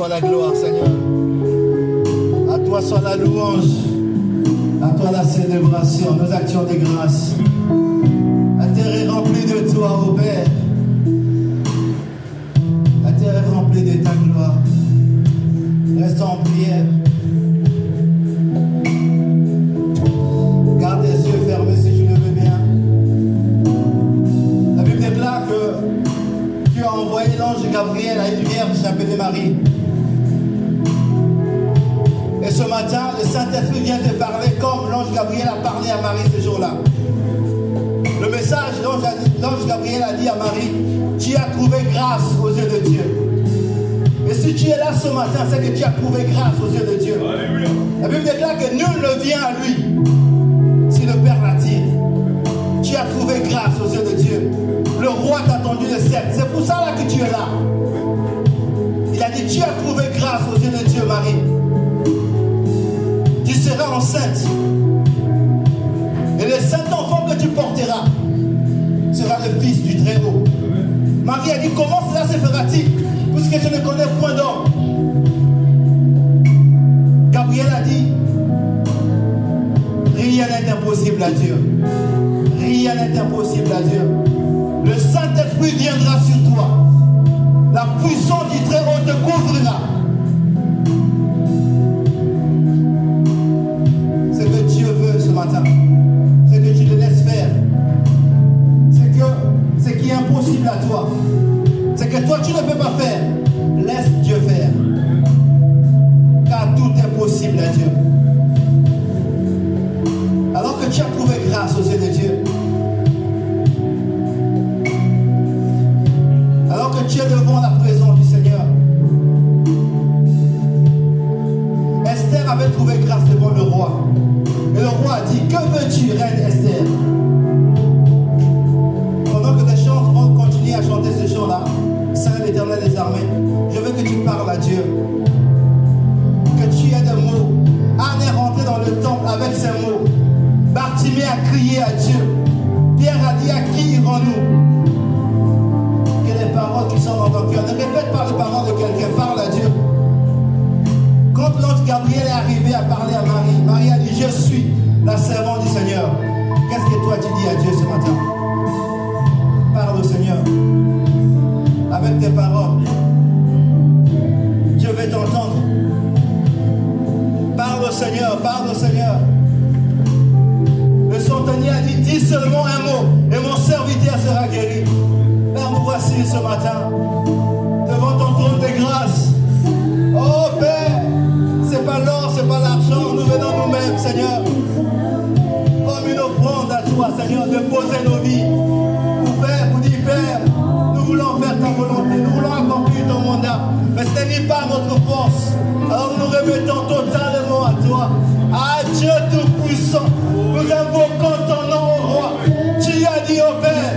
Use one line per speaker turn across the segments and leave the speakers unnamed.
soit la gloire, Seigneur. À toi soit la louange. À toi la célébration, nos actions de grâce. La terre est remplie de toi, ô Père. La terre est remplie de ta gloire. Restons en prière. Garde les yeux fermés si tu le veux bien. La Bible déclare que tu as envoyé l'ange Gabriel à une vierge appelée Marie. Ce matin, le Saint-Esprit vient te parler comme l'ange Gabriel a parlé à Marie ce jour-là. Le message, l'ange Gabriel a dit à Marie, tu as trouvé grâce aux yeux de Dieu. Et si tu es là ce matin, c'est que tu as trouvé grâce aux yeux de Dieu. La Bible déclare que nul ne vient à lui si le Père l'attire. Tu as trouvé grâce aux yeux de Dieu. Le roi t'a tendu le ciel. C'est pour ça là que tu es là. Il a dit, tu as trouvé grâce aux yeux de Dieu, Marie. Tu porteras sera le fils du Très-Haut. Marie a dit, comment cela se fera-t-il? Puisque je ne connais point d'homme. Gabriel a dit, rien n'est impossible à Dieu. Rien n'est impossible à Dieu. Le Saint-Esprit viendra sur toi. La puissance du Très-Haut te couvrira. C'est que toi tu ne peux pas faire. Vous dit, Père, nous voulons faire ta volonté, nous voulons accomplir ton mandat. Mais ce n'est pas notre force. Alors nous remettons totalement à toi. À Dieu Tout-Puissant, nous invoquons ton nom au roi. Tu as dit au Père,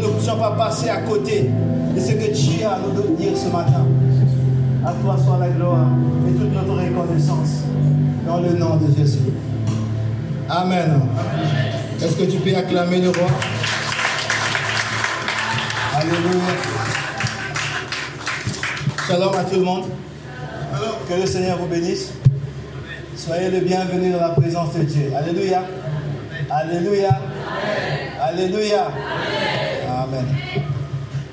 nous ne puissions pas passer à côté de ce que tu as à nous dire ce matin. À toi soit la gloire et toute notre reconnaissance. Dans le nom de Jésus. Amen. Est-ce que tu peux acclamer le roi? Alléluia. Shalom à tout le monde. Que le Seigneur vous bénisse. Soyez le bienvenu dans la présence de Dieu. Alléluia. Alléluia. Alléluia. Amen.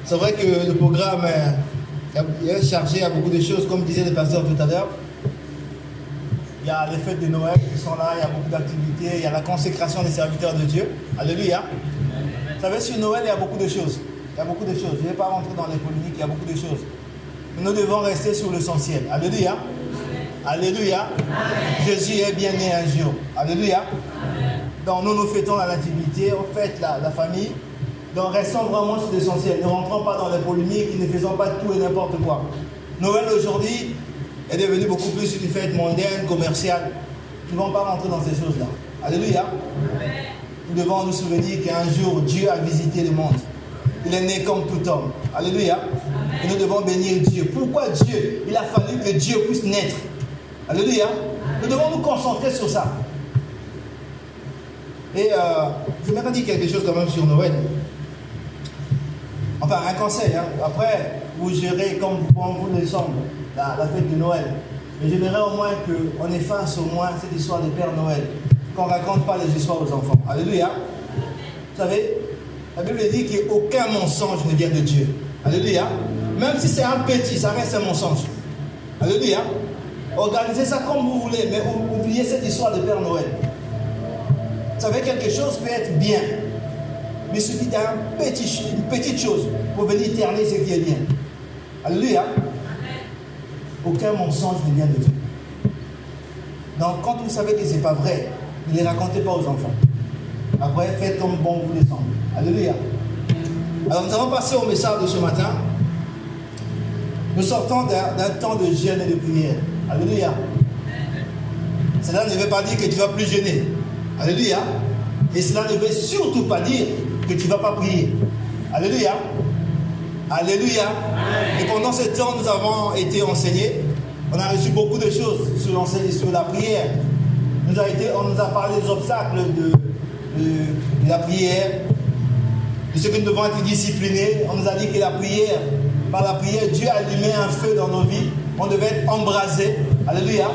C'est vrai que le programme est chargé à beaucoup de choses, comme disait le pasteur tout à l'heure. Il y a les fêtes de Noël qui sont là, il y a beaucoup d'activités, il y a la consécration des serviteurs de Dieu. Alléluia. Vous savez, sur Noël, il y a beaucoup de choses. Il y a beaucoup de choses. Je ne vais pas rentrer dans les polémiques, il y a beaucoup de choses. Nous devons rester sur l'essentiel. Alléluia. Alléluia. Jésus est bien né un jour. Alléluia. Donc nous nous fêtons la nativité, on fête la, la famille. Donc restons vraiment sur l'essentiel. Ne rentrons pas dans les polémiques, ne faisons pas tout et n'importe quoi. Noël aujourd'hui est devenu beaucoup plus une fête mondaine, commerciale. Nous ne devons pas rentrer dans ces choses-là. Alléluia. Nous devons nous souvenir qu'un jour Dieu a visité le monde. Il est né comme tout homme. Alléluia. Et nous devons bénir Dieu. Pourquoi Dieu? Il a fallu que Dieu puisse naître. Alléluia. Nous devons nous concentrer sur ça. Et euh, je vais dire quelque chose quand même sur Noël. Enfin, un conseil. Hein. Après, vous gérez comme vous, le semble la, la, fête de Noël. Mais j'aimerais au moins qu'on efface au moins cette histoire de Père Noël. Qu'on ne raconte pas les histoires aux enfants. Alléluia. Vous savez, la Bible dit qu'aucun mensonge ne vient de Dieu. Alléluia. Même si c'est un petit, ça reste un mensonge. Alléluia. Organisez ça comme vous voulez, mais oubliez cette histoire de Père Noël. Vous savez, quelque chose peut être bien. Mais il suffit d'une petit, petite chose pour venir terner ce qui est bien. Alléluia. Aucun mensonge ne vient de Dieu. Donc, quand vous savez que ce n'est pas vrai, ne les racontez pas aux enfants. Après, faites comme bon vous les semble. Alléluia. Alors, nous allons passer au message de ce matin. Nous sortons d'un temps de jeûne et de prière. Alléluia. Cela ne veut pas dire que tu vas plus jeûner. Alléluia. Et cela ne veut surtout pas dire que tu ne vas pas prier. Alléluia. Alléluia. Et pendant ce temps, nous avons été enseignés. On a reçu beaucoup de choses sur, sur la prière. Nous a été, on nous a parlé des obstacles de, la prière, de ce que nous devons être disciplinés. On nous a dit que la prière, par la prière, Dieu a allumé un feu dans nos vies. On devait être embrasé. Alléluia.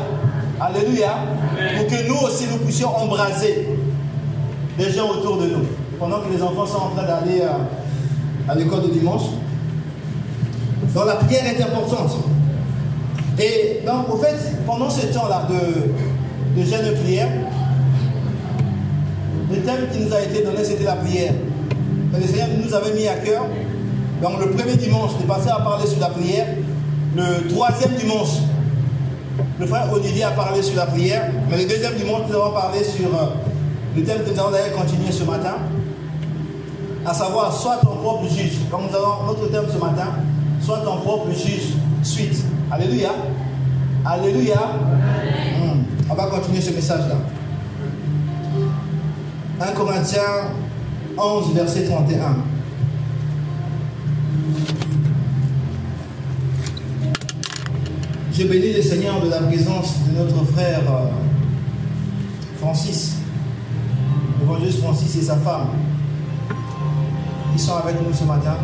Alléluia. Pour que nous aussi, nous puissions embraser les gens autour de nous. Pendant que les enfants sont en train d'aller à, à l'école de dimanche. Donc la prière est importante. Et donc, au fait, pendant ce temps-là de, de jeûne de prière, le thème qui nous a été donné, c'était la prière. Et le Seigneur nous avait mis à cœur, donc le premier dimanche, de passer à parler sur la prière. Le troisième dimanche, le frère Olivier a parlé sur la prière. Mais le deuxième dimanche, nous avons parlé sur le thème que nous allons d'ailleurs continuer ce matin, à savoir, sois ton propre juge. Comme nous avons notre thème ce matin, sois ton propre juge. Suite. Alléluia. Alléluia. Hum. On va continuer ce message-là. 1 Corinthiens 11, verset 31. Je bénis le Seigneur de la présence de notre frère euh, Francis, l'évangéliste Francis et sa femme, qui sont avec nous ce matin.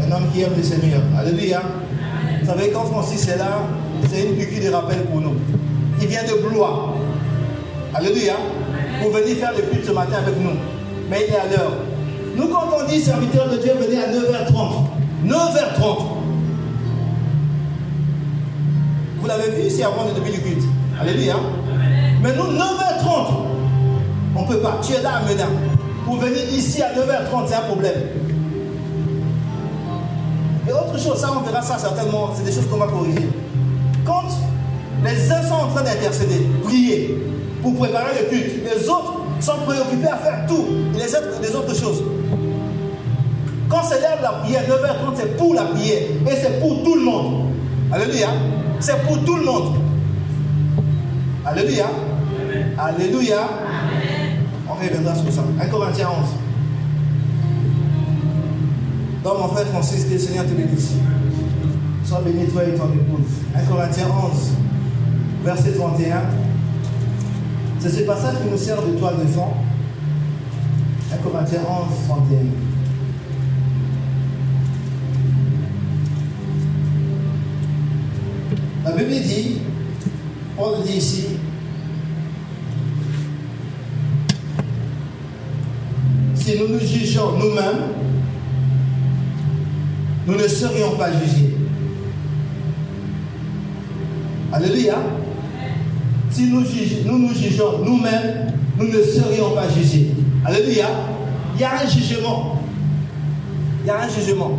Un homme qui aime le Seigneur. Alléluia. Vous savez, quand Francis est là, c'est une piqûre de rappel pour nous. Il vient de Blois. Alléluia. Pour venir faire le culte ce matin avec nous. Mais il est à l'heure. Nous, quand on dit serviteur de Dieu, venez à 9h30. 9h30. Vous l'avez vu ici avant le début du culte. Alléluia. Mais nous, 9h30, on ne peut pas. Tu es là à Menin. Pour venir ici à 9h30, c'est un problème. Et autre chose, ça on verra ça certainement, c'est des choses qu'on va corriger. Quand les uns sont en train d'intercéder, prier, pour préparer le culte, les autres sont préoccupés à faire tout, les autres, les autres choses. Quand c'est l'heure de la prière, 9h30, c'est pour la prière. Et c'est pour tout le monde. Alléluia. C'est pour tout le monde. Alléluia. Alléluia. Sur ça. 1 Corinthiens 11. Donc mon frère Francis, que le Seigneur te bénisse. Sois béni toi et ton épouse. 1 Corinthiens 11, verset 31. C'est ce passage qui nous sert de toile de fond. 1 Corinthiens 11, 31. La Bible dit, Paul dit ici, si nous nous jugeons nous-mêmes, nous ne serions pas jugés. Alléluia. Si nous, nous nous jugeons nous-mêmes, nous ne serions pas jugés. Alléluia. Il y a un jugement. Il y a un jugement.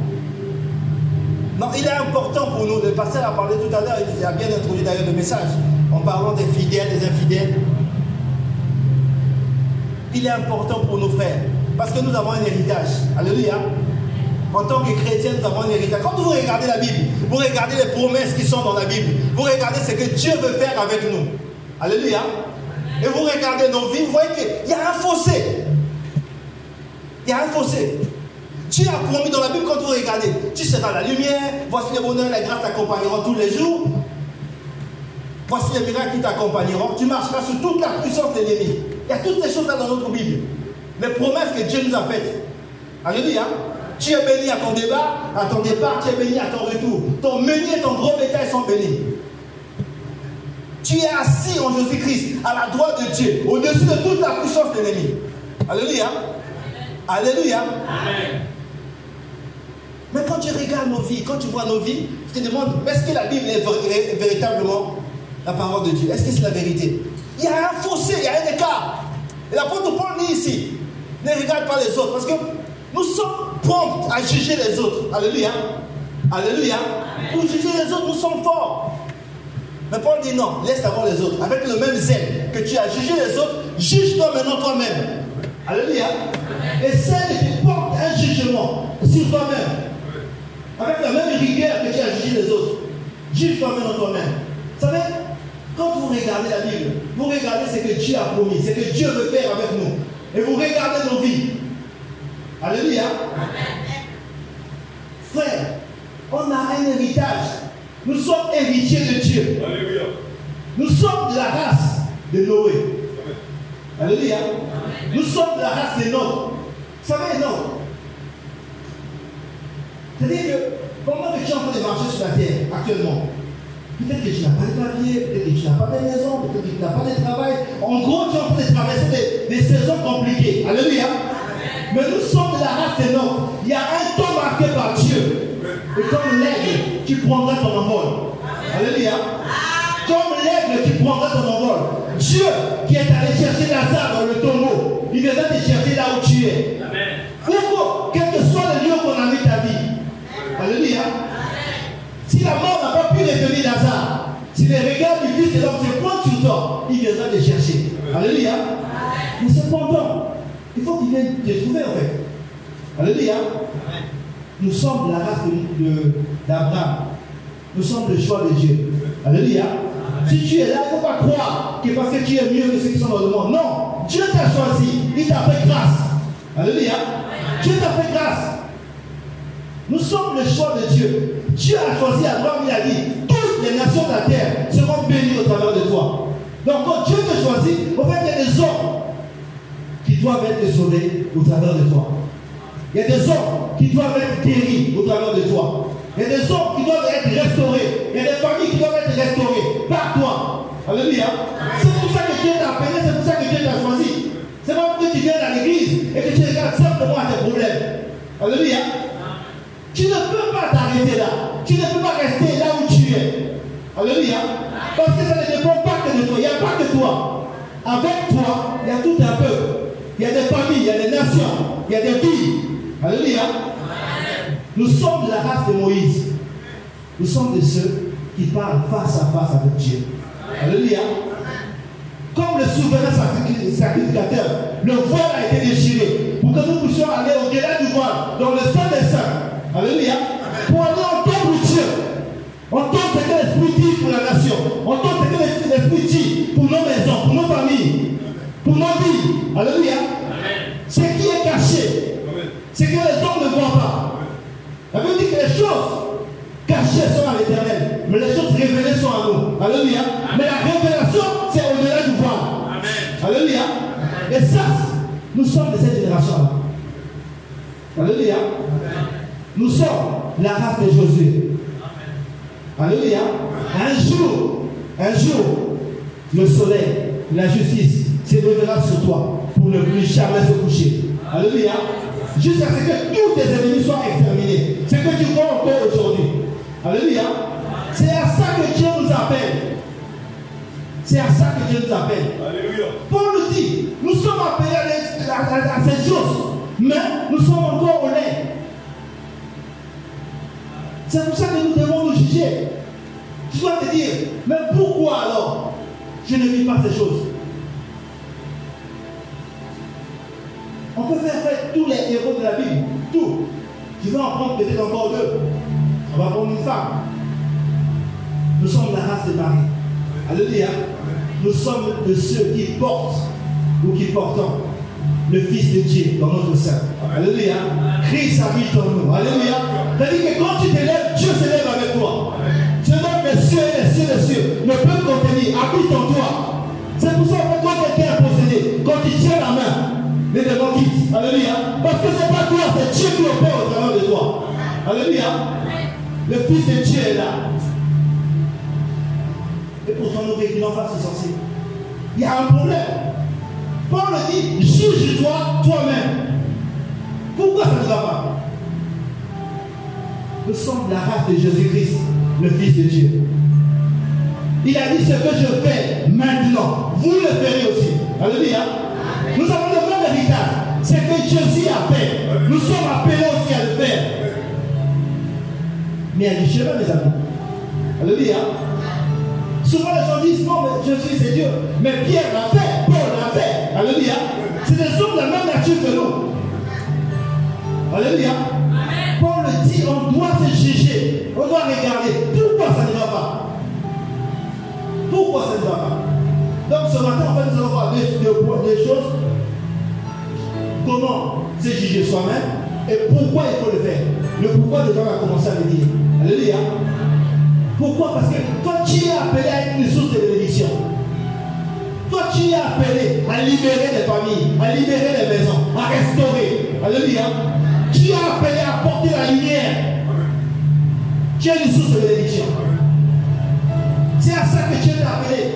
Non, il est important pour nous. Le pasteur a parlé tout à l'heure, il a bien introduit d'ailleurs le message en parlant des fidèles, des infidèles. Il est important pour nos frères parce que nous avons un héritage. Alléluia. En tant que chrétien, nous avons un héritage. Quand vous regardez la Bible, vous regardez les promesses qui sont dans la Bible, vous regardez ce que Dieu veut faire avec nous. Alléluia. Et vous regardez nos vies, vous voyez qu'il y a un fossé. Il y a un fossé. Dieu a promis dans la Bible, quand vous regardez, tu seras la lumière, voici le bonheur, la grâce t'accompagneront tous les jours. Voici les miracles qui t'accompagneront. Tu marcheras sur toute la puissance de l'ennemi. Il y a toutes ces choses-là dans notre Bible. Les promesses que Dieu nous a faites. Alléluia. Tu es béni à ton départ, à ton départ, tu es béni à ton retour. Ton meunier et ton gros bétail sont bénis. Tu es assis en Jésus-Christ, à la droite de Dieu, au-dessus de toute la puissance de l'ennemi. Alléluia. Alléluia. Amen. Mais quand tu regardes nos vies, quand tu vois nos vies, tu te demandes, est-ce que la Bible est véritablement la parole de Dieu? Est-ce que c'est la vérité? Il y a un fossé, il y a un écart. Et l'apôtre Paul dit ici, ne regarde pas les autres, parce que nous sommes prompts à juger les autres. Alléluia. Alléluia. Pour juger les autres, nous sommes forts. Mais Paul dit non, laisse avoir les autres. Avec le même zèle que tu as jugé les autres, juge-toi maintenant toi-même. Alléluia. Et celle qui porte un jugement sur toi-même, avec la même rigueur que tu as jugé les autres, juge toi-même toi-même. Vous savez, quand vous regardez la Bible, vous regardez ce que Dieu a promis, ce que Dieu veut faire avec nous. Et vous regardez nos vies. Alléluia. Frère, on a un héritage. Nous sommes héritiers de Dieu. Alléluia. Nous sommes de la race de Noé. Alléluia. Nous sommes de la race de Noé. Vous savez, non. C'est-à-dire que comment que tu es en train de marcher sur la terre actuellement? Peut-être que tu n'as pas de papier, peut-être que tu n'as pas de maison, peut-être que tu n'as pas de travail. En gros, tu es en train de traverser des, des saisons compliquées. Alléluia. Mais nous sommes de la race des nôtres. Il y a un temps marqué par Dieu. Et comme l'aigle, tu prendras ton envol. Alléluia. Comme l'aigle, tu prendras ton envol. Dieu qui est allé chercher Lazare dans le tombeau, il viendra te chercher là où tu es. Amen. Pourquoi Quel que soit le lieu qu'on a mis ta vie. Alléluia. Si la mort n'a pas pu retenir Lazare, si les regards du Fils de l'homme se pointent sur toi, il viendra te chercher. Alléluia. Mais cependant, il faut qu'il vienne te trouver en fait. Alléluia. Nous sommes la race d'Abraham. Nous sommes le choix de Dieu. Alléluia. Si tu es là, il ne faut pas croire que parce que tu es mieux que ceux qui sont dans le monde. Non. Dieu t'a choisi. Il t'a fait grâce. Alléluia. Dieu t'a fait grâce. Nous sommes le choix de Dieu. Dieu a choisi Abraham, il a dit, les nations de la terre seront bénies au travers de toi. Donc quand Dieu te choisit, en fait, il y a des hommes qui doivent être sauvés au travers de toi. Il y a des hommes qui doivent être guéris au travers de toi. Il y a des hommes qui doivent être restaurés. Il y a des familles qui doivent être restaurées par toi. Alléluia. C'est pour ça que Dieu t'a appelé, c'est pour ça que Dieu t'a choisi. C'est pas que tu viennes à l'église et que tu regardes simplement à tes problèmes. Alléluia. Tu ne peux pas t'arrêter là. Tu ne peux pas rester là où tu. Alléluia. Parce que ça ne dépend pas que de toi. Il n'y a pas que toi. Avec toi, il y a tout un peuple. Il y a des familles, il y a des nations, il y a des pays. Alléluia. Nous sommes la race de Moïse. Nous sommes de ceux qui parlent face à face avec Dieu. Alléluia. Comme le souverain sacrificateur, le voile a été déchiré pour que nous puissions aller au-delà du voile, dans le sein des saints. Alléluia. La. Entendre ce que l'Esprit dit pour nos maisons, pour nos familles, pour nos vies. Alléluia. Ce qui est caché, ce que les hommes ne voient pas. Ça veut dire que les choses cachées sont à l'éternel, mais les choses révélées sont à nous. Alléluia. Mais la révélation, c'est au-delà du voile. Alléluia. Et ça, nous sommes de cette génération-là. Alléluia. Nous sommes la race de Josué. Alléluia. Un jour, un jour, le soleil, la justice s'élèvera sur toi pour ne plus jamais se coucher. Alléluia. Jusqu'à ce que tous tes ennemis soient exterminés. C'est ce que tu vois encore aujourd'hui. Alléluia. C'est à ça que Dieu nous appelle. C'est à ça que Dieu nous appelle.
Alléluia.
Paul nous dit, nous sommes appelés à ces choses, mais nous sommes encore au lait. C'est pour ça que nous devons nous juger. Tu dois te dire, mais pourquoi alors je ne vis pas ces choses? On peut faire tous les héros de la Bible, tout. Tu vas en prendre peut-être encore deux. On va prendre une femme. Nous sommes la race de Marie. Alléluia. Nous sommes de ceux qui portent ou qui portons le Fils de Dieu dans notre sein. Alléluia. Christ habite en nous. Alléluia. C'est-à-dire que quand tu t'élèves, Dieu s'élève avec toi. Cieux et les cieux, ne peuvent contenir, habite en toi. C'est pour ça que quand quelqu'un est possédé, quand il tient la main, les démons quittent. Alléluia. Parce que c'est pas toi, c'est Dieu qui opère au travers de toi. Alléluia. Le Fils de Dieu est là. Et pourtant, nous véhiculons face aux sorciers. Il y a un problème. Paul dit, juge-toi toi-même. Pourquoi ça ne va pas? Nous sommes la race de Jésus-Christ, le Fils de Dieu. Il a dit ce que je fais maintenant, vous le ferez aussi. Alléluia. Nous avons le même héritage. C'est que Jésus a fait. Nous sommes appelés aussi à le faire. Mais il y a du chemin, mes amis. Alléluia. Souvent les gens disent non, mais Jésus c'est Dieu. Mais Pierre l'a fait, Paul l'a fait. Alléluia. C'est des hommes de la même nature que nous. Alléluia. Paul dit on doit se juger, on doit regarder pourquoi ça ne va pas? Pourquoi va pas Donc ce matin, en fait, nous allons voir des, choses. Comment se juger soi-même et pourquoi il faut le faire. Le pourquoi de va commencer à le dire. Alléluia. Pourquoi? Parce que toi, tu es appelé à être une source de bénédiction. Toi, tu es appelé à libérer les familles, à libérer les maisons, à restaurer. Alléluia. Tu es appelé à porter la lumière. Tu es une source de bénédiction. C'est à ça que Dieu t'a appelé.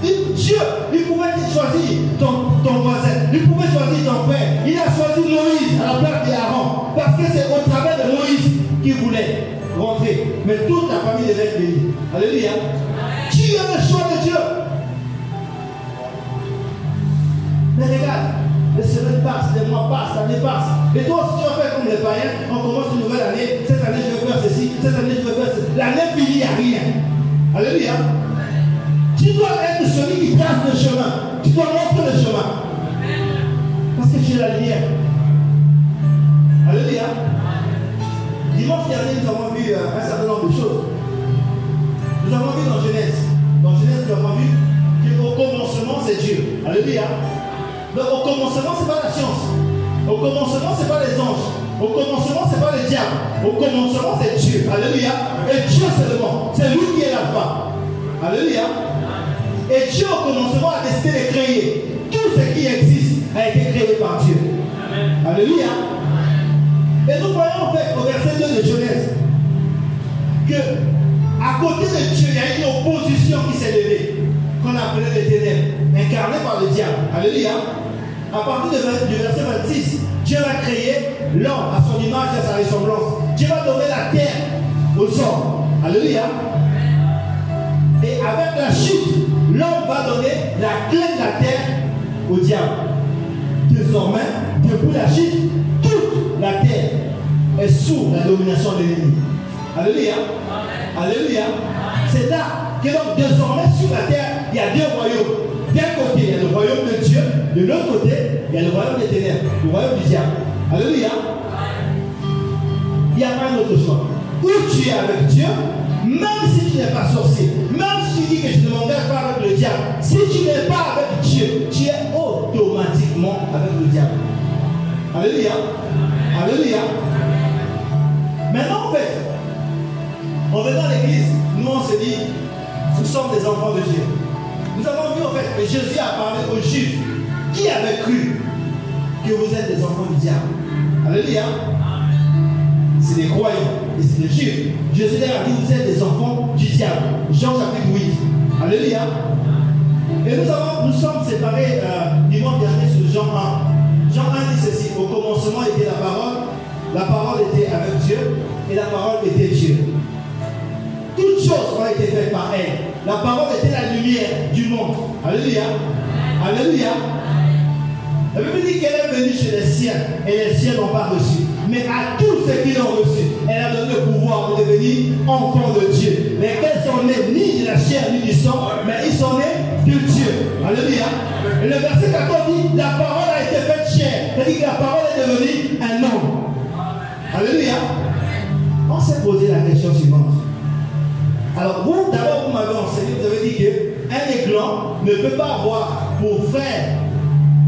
Dieu, il pouvait choisir ton, ton voisin, il pouvait choisir ton frère. Il a choisi Moïse à la place d'Aaron. Parce que c'est au travers de Moïse qu'il voulait rentrer. Mais toute la famille devait être. Alléluia. Tu as le choix de Dieu? Mais regarde, les semaines passent, les mois passent, l'année passe. Et toi, si tu vas faire comme les païens, on commence une nouvelle année. Cette année, je vais faire ceci. Cette année, je vais faire ceci. L'année n'y a rien. Alléluia. Tu dois être celui qui trace le chemin. Tu dois montrer le chemin. Parce que tu es la lumière. Alléluia. Dimanche dernier, nous avons vu euh, un certain nombre de choses. Nous avons vu dans Genèse. Dans Genèse, nous avons vu qu'au commencement, c'est Dieu. Alléluia. Donc, au commencement, ce n'est pas la science. Au commencement, ce n'est pas les anges. Au commencement, ce n'est pas les diables. Au commencement, c'est Dieu. Alléluia. Et Dieu seulement. C'est lui qui est l'alpha. Alléluia. Et Dieu, au commencement, a décidé de créer. Tout ce qui existe a été créé par Dieu. Alléluia. Et nous voyons en fait au verset 2 de Genèse que à côté de Dieu, il y a une opposition qui s'est levée, qu'on appelait les ténèbres, incarnées par le diable. Alléluia. À partir du verset 26, Dieu va créer l'homme à son image et à sa ressemblance. Dieu va donner la terre aux hommes. Alléluia. Et avec la chute, l'homme va donner la clé de la terre au diable. Désormais, depuis la chute, toute la terre est sous la domination de l'ennemi. Alléluia. Alléluia. C'est là que donc désormais sur la terre, il y a deux royaumes. D'un côté, il y a le royaume de Dieu, de l'autre côté, il y a le royaume des ténèbres, le royaume du diable. Alléluia. Il n'y a pas un autre choix. Ou tu es avec Dieu, même si tu n'es pas sorcier, même si tu dis que je ne m'engage pas avec le diable, si tu n'es pas avec Dieu, tu es automatiquement avec le diable. Alléluia. Alléluia. Maintenant, en fait, on va dans l'église, nous on se dit, nous sommes des enfants de Dieu. Nous avons vu en fait que Jésus a parlé aux Juifs qui avaient cru que vous êtes des enfants du diable? Alléluia. C'est des croyants et c'est des Juifs. Jésus a dit vous êtes des enfants du diable. Jean chapitre 8. Alléluia. Et nous, avons, nous sommes séparés euh, dimanche dernier sur Jean 1. Jean 1 dit ceci au commencement était la parole, la parole était avec Dieu et la parole était Dieu. Toutes choses ont été faites par elle. La parole était la lumière du monde. Alléluia. Alléluia. La Bible dit qu'elle est venue chez les siens et les siens n'ont pas reçu. Mais à tous ceux qui l'ont reçu, elle a donné le pouvoir de devenir enfants de Dieu. Mais qu'elles sont nées ni de la chair ni du sang, mais ils sont nés de Dieu. Alléluia. Et le verset 14 dit La parole a été faite chair. C'est-à-dire que la parole est devenue un homme. Alléluia. On s'est posé la question suivante. Alors vous, d'abord, vous m'avez enseigné, vous avez dit qu'un aiglon ne peut pas avoir pour frère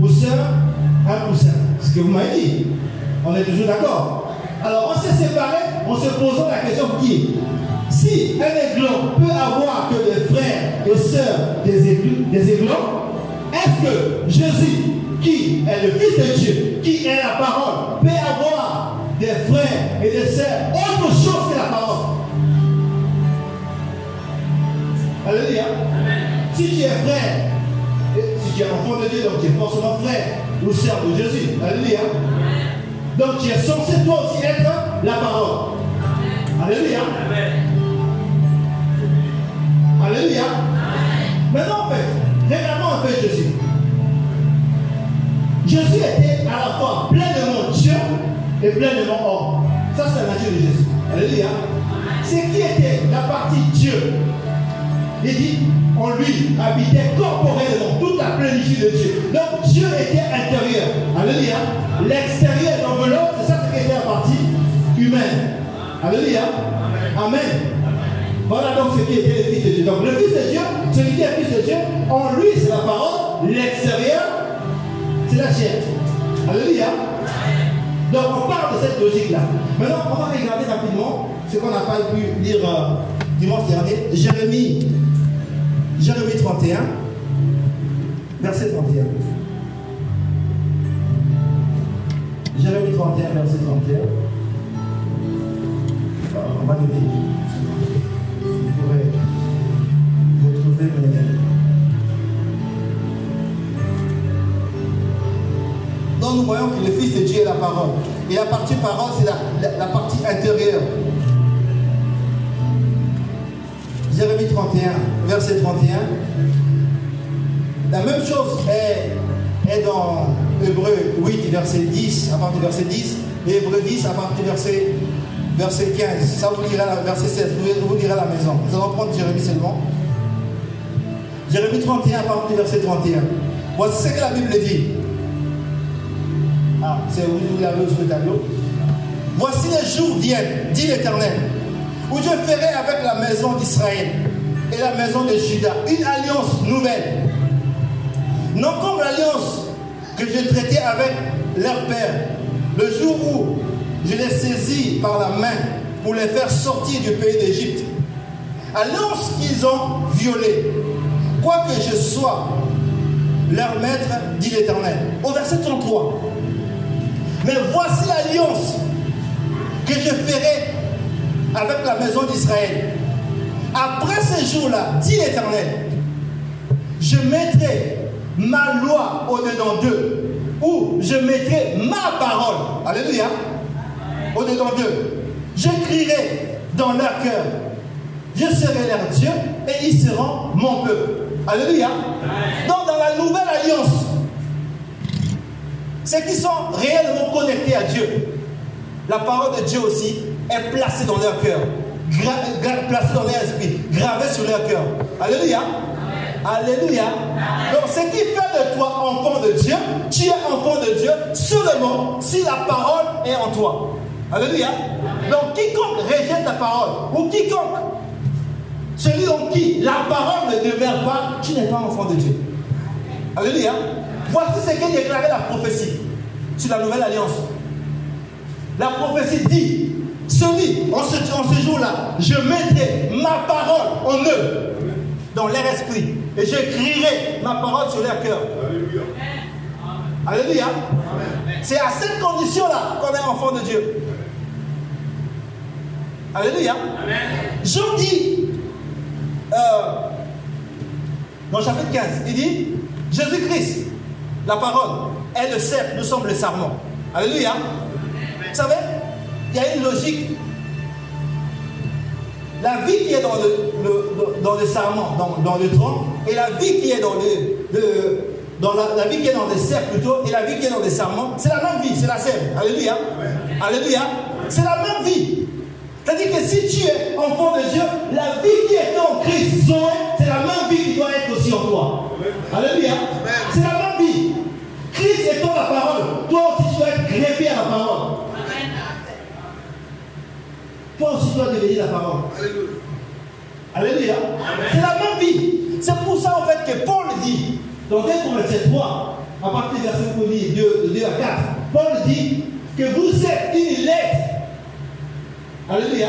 ou soeur un poussin. Ce que vous m'avez dit. On est toujours d'accord. Alors on s'est séparés en se posant la question qui? Si un aiglon peut avoir que des frères et sœurs des, aiglons, est-ce que Jésus, qui est le Fils de Dieu, qui est la parole, peut avoir des frères et des sœurs? Autre chose Alléluia. Si tu es frère, si tu es enfant de Dieu, donc tu es forcément frère ou sœur de Jésus. Alléluia. Donc tu es censé toi aussi être la parole. Alléluia. Alléluia. Maintenant, en fait, regardons un peu Jésus. Jésus était à la fois pleinement Dieu et pleinement homme. Ça, c'est la nature de Jésus. Alléluia. C'est qui était la partie Dieu? Il dit, en lui habitait corporellement toute la plénitude de Dieu. Donc Dieu était intérieur. Alléluia. L'extérieur l'enveloppe, c'est ça qui était la partie humaine. Alléluia. Amen. Voilà donc ce qui était le Fils de Dieu. Donc le Fils de Dieu, celui qui est Fils de Dieu, en lui c'est la parole, l'extérieur, c'est la chair. Alléluia. Donc on parle de cette logique-là. Maintenant, on va regarder rapidement ce qu'on n'a pas pu lire euh, dimanche dernier. Jérémie Jérémie 31, verset 31. Jérémie 31, verset 31. On va lire. Vous pourrez retrouver mes... Donc nous voyons que le Fils de Dieu est la parole. Et la partie parole, c'est la partie intérieure. Jérémie 31, verset 31. La même chose est, dans Hébreu 8, verset 10, à partir du verset 10, et Hébreu 10, à partir du verset, verset 15. Ça vous lira, verset 16, vous, vous lirez à la maison. Nous allons prendre Jérémie seulement. Jérémie 31, à partir du verset 31. Voici ce que la Bible dit. Ah, c'est vous, vous l'avez sur le tableau. Voici les jours viennent, dit l'Éternel où je ferai avec la maison d'Israël et la maison de Judas une alliance nouvelle. Non comme l'alliance que je traitais avec leur père, le jour où je les saisis par la main pour les faire sortir du pays d'Égypte. Alliance qu'ils ont violée, quoique je sois leur maître, dit l'Éternel. Au verset 33. Mais voici l'alliance que je ferai avec la maison d'Israël. Après ces jours-là, dit l'Éternel, je mettrai ma loi au-dedans d'eux où je mettrai ma parole. Alléluia. Au-dedans d'eux. J'écrirai dans leur cœur. Je serai leur Dieu et ils seront mon peuple. Alléluia. Donc dans la nouvelle alliance, ceux qui sont réellement connectés à Dieu, la parole de Dieu aussi est placée dans leur cœur, placée dans leur esprit, gravée sur leur cœur. Alléluia. Alléluia. Donc, ce qui fait de toi enfant de Dieu, tu es enfant de Dieu seulement si la parole est en toi. Alléluia. Donc, quiconque rejette la parole, ou quiconque, celui en qui la parole ne demeure pas, tu n'es pas enfant de Dieu. Alléluia. Voici ce qu'est déclaré la prophétie sur la nouvelle alliance. La prophétie dit, celui, en ce, en ce jour-là, je mettrai ma parole en eux, dans leur esprit, et j'écrirai ma parole sur leur cœur. Alléluia. Alléluia. C'est à cette condition-là qu'on est enfant de Dieu. Alléluia. Jean dit, euh, dans le chapitre 15, il dit, Jésus-Christ, la parole, est le cercle, nous sommes le sarment. Alléluia. Vous savez, il y a une logique. La vie qui est dans le, dans le sarment, dans, le tronc, et la vie qui est dans le, dans la, vie qui est dans le cercle plutôt, et la vie qui est dans le sarment, c'est la même vie, c'est la sève. Alléluia. Alléluia. C'est la même vie. C'est-à-dire que si tu es enfant de Dieu, la vie qui est en Christ, c'est la même vie qui doit être aussi en toi. Alléluia. C'est la la parole. Alléluia. C'est la même vie. C'est pour ça en fait que Paul dit, dans 2 Corinthiens 3, à partir du verset 2, 2 à 4, Paul dit que vous êtes une lettre. Alléluia.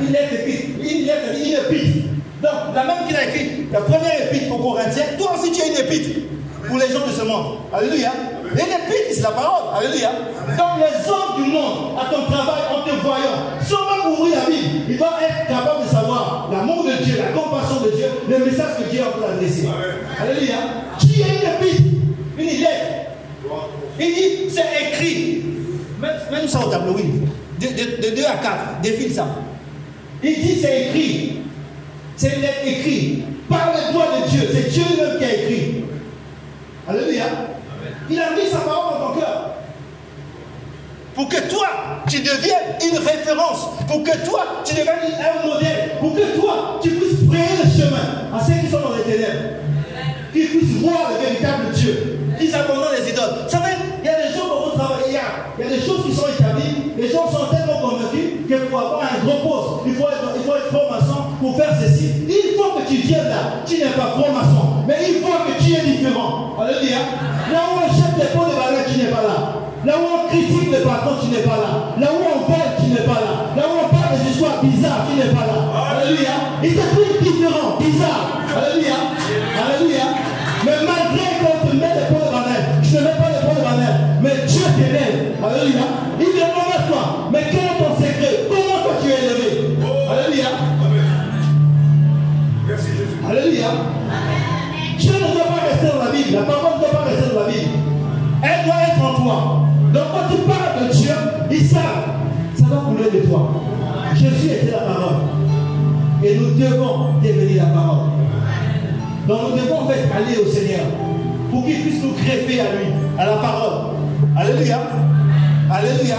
Une lettre écrite. Une lettre, une épître. Donc, la même qu'il a écrit, la première épître aux Corinthiens, toi aussi tu as une épître pour les gens de ce monde. Alléluia. Et l'épître, c'est la parole. Alléluia. Donc les hommes du monde, à ton travail, en te voyant, sans même ouvrir la Bible, ils doivent être capables de savoir l'amour de Dieu, la compassion de Dieu, le message que Dieu a pour l'adresser. Alléluia. Qui est une épître, une lettre. Il dit, c'est écrit. Même ça au tableau, oui. De, 2 à 4, défile ça. Il dit, c'est écrit. C'est écrite par le doigt de Dieu. C'est Dieu lui-même qui a écrit. Alléluia. Il a mis sa parole dans ton cœur. Pour que toi, tu deviennes une référence. Pour que toi, tu deviennes un modèle. Pour que toi, tu puisses frayer le chemin à ceux qui sont dans les ténèbres. Qu'ils puissent voir le véritable Dieu. Qu'ils abandonnent les idoles. Vous savez, il y a des gens dans votre travail. Il y a, il y a des choses qui sont établies. Les gens sont tellement convaincus que pour avoir un gros poste, il faut être, faire ceci. Il faut que tu viennes là. Tu n'es pas franc-maçon. Mais il faut que tu es différent. Alléluia. Là où on jette les pots de balai, tu n'es pas là. Là où on critique les patrons, tu n'es pas là. Là où on vole, tu n'es pas là. Là où on parle des histoires bizarres, tu n'es pas là. Alléluia. Il te trouve différent, bizarre. Alléluia. Alléluia. Mais malgré qu'on te met les pots de balai, je ne mets pas les pots de balai, mais Dieu t'élève. Alléluia. Donc nous devons en fait aller au Seigneur pour qu'il puisse nous greffer à lui, à la parole. Alléluia. Alléluia.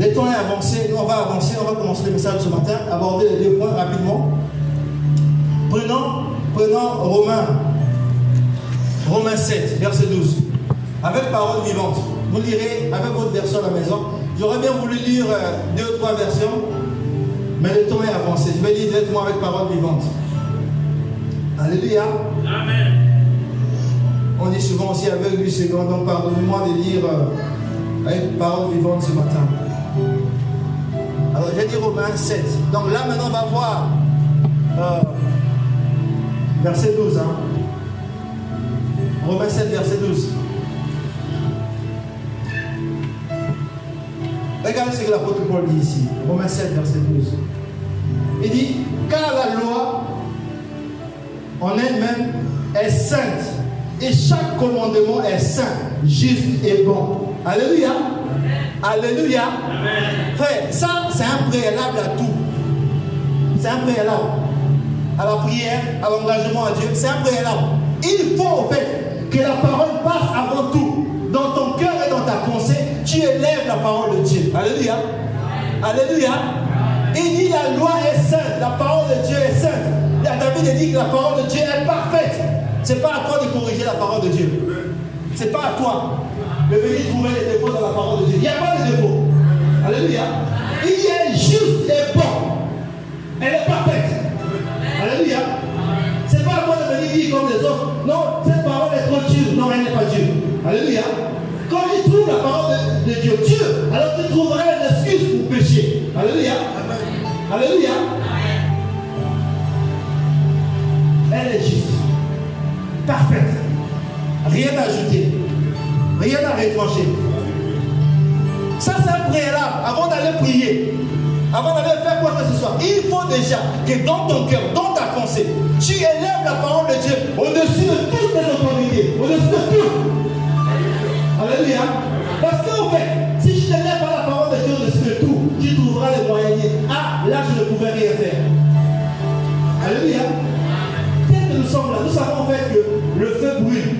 Le temps est avancé. Nous, on va avancer. On va commencer le message ce matin. Aborder les deux points rapidement. Prenons Prenons Romains, Romains 7, verset 12. Avec parole vivante. Vous lirez avec votre version à la maison. J'aurais bien voulu lire euh, deux ou trois versions, mais le temps est avancé. Je vais lire directement avec parole vivante. Alléluia. Amen. On est souvent aussi avec du second, donc pardonnez-moi de lire euh, avec parole vivante ce matin. Alors j'ai dit Romains 7. Donc là maintenant on va voir euh, verset 12. Hein. Romains 7, verset 12. Regardez ce que l'apôtre Paul dit ici. Romains 7, verset 12. Il dit, car la loi en elle-même est sainte Et chaque commandement est saint, juste et bon. Alléluia. Alléluia. Frère, ça, c'est un préalable à tout. C'est un préalable. À la prière, à l'engagement à Dieu, c'est un préalable. Il faut, en fait, que la parole passe avant tout. Dans ton cœur et dans ta pensée, tu élèves la parole de Dieu. Alléluia. Alléluia. Il dit la loi est sainte, la parole de Dieu est sainte. David dit que la parole de Dieu est parfaite. Ce n'est pas à toi de corriger la parole de Dieu. Ce n'est pas à toi de venir trouver les défauts dans la parole de Dieu. Il n'y a pas de défauts? Alléluia. Il est juste et bon. Elle est parfaite. Alléluia. Ce n'est pas à toi de venir dire comme les autres. Non, cette parole est trop dure. Non, elle n'est pas dure. Alléluia. Quand tu trouves la parole de, de Dieu, Dieu, alors tu trouveras une excuse pour pécher. Alléluia. Alléluia. Elle est juste, parfaite, rien à ajouter, rien à retrancher. Ça, c'est un préalable avant d'aller prier, avant d'aller faire quoi que ce soit. Il faut déjà que dans ton cœur, dans ta pensée, tu élèves la parole de Dieu au-dessus de toutes les autorités, au-dessus de tout. Alléluia. Parce qu'en fait, si je n'élève pas la parole de Dieu au-dessus de tout, tu trouveras les moyens de dire Ah, là, je ne pouvais rien faire. Alléluia là, nous savons en fait que le feu brûle.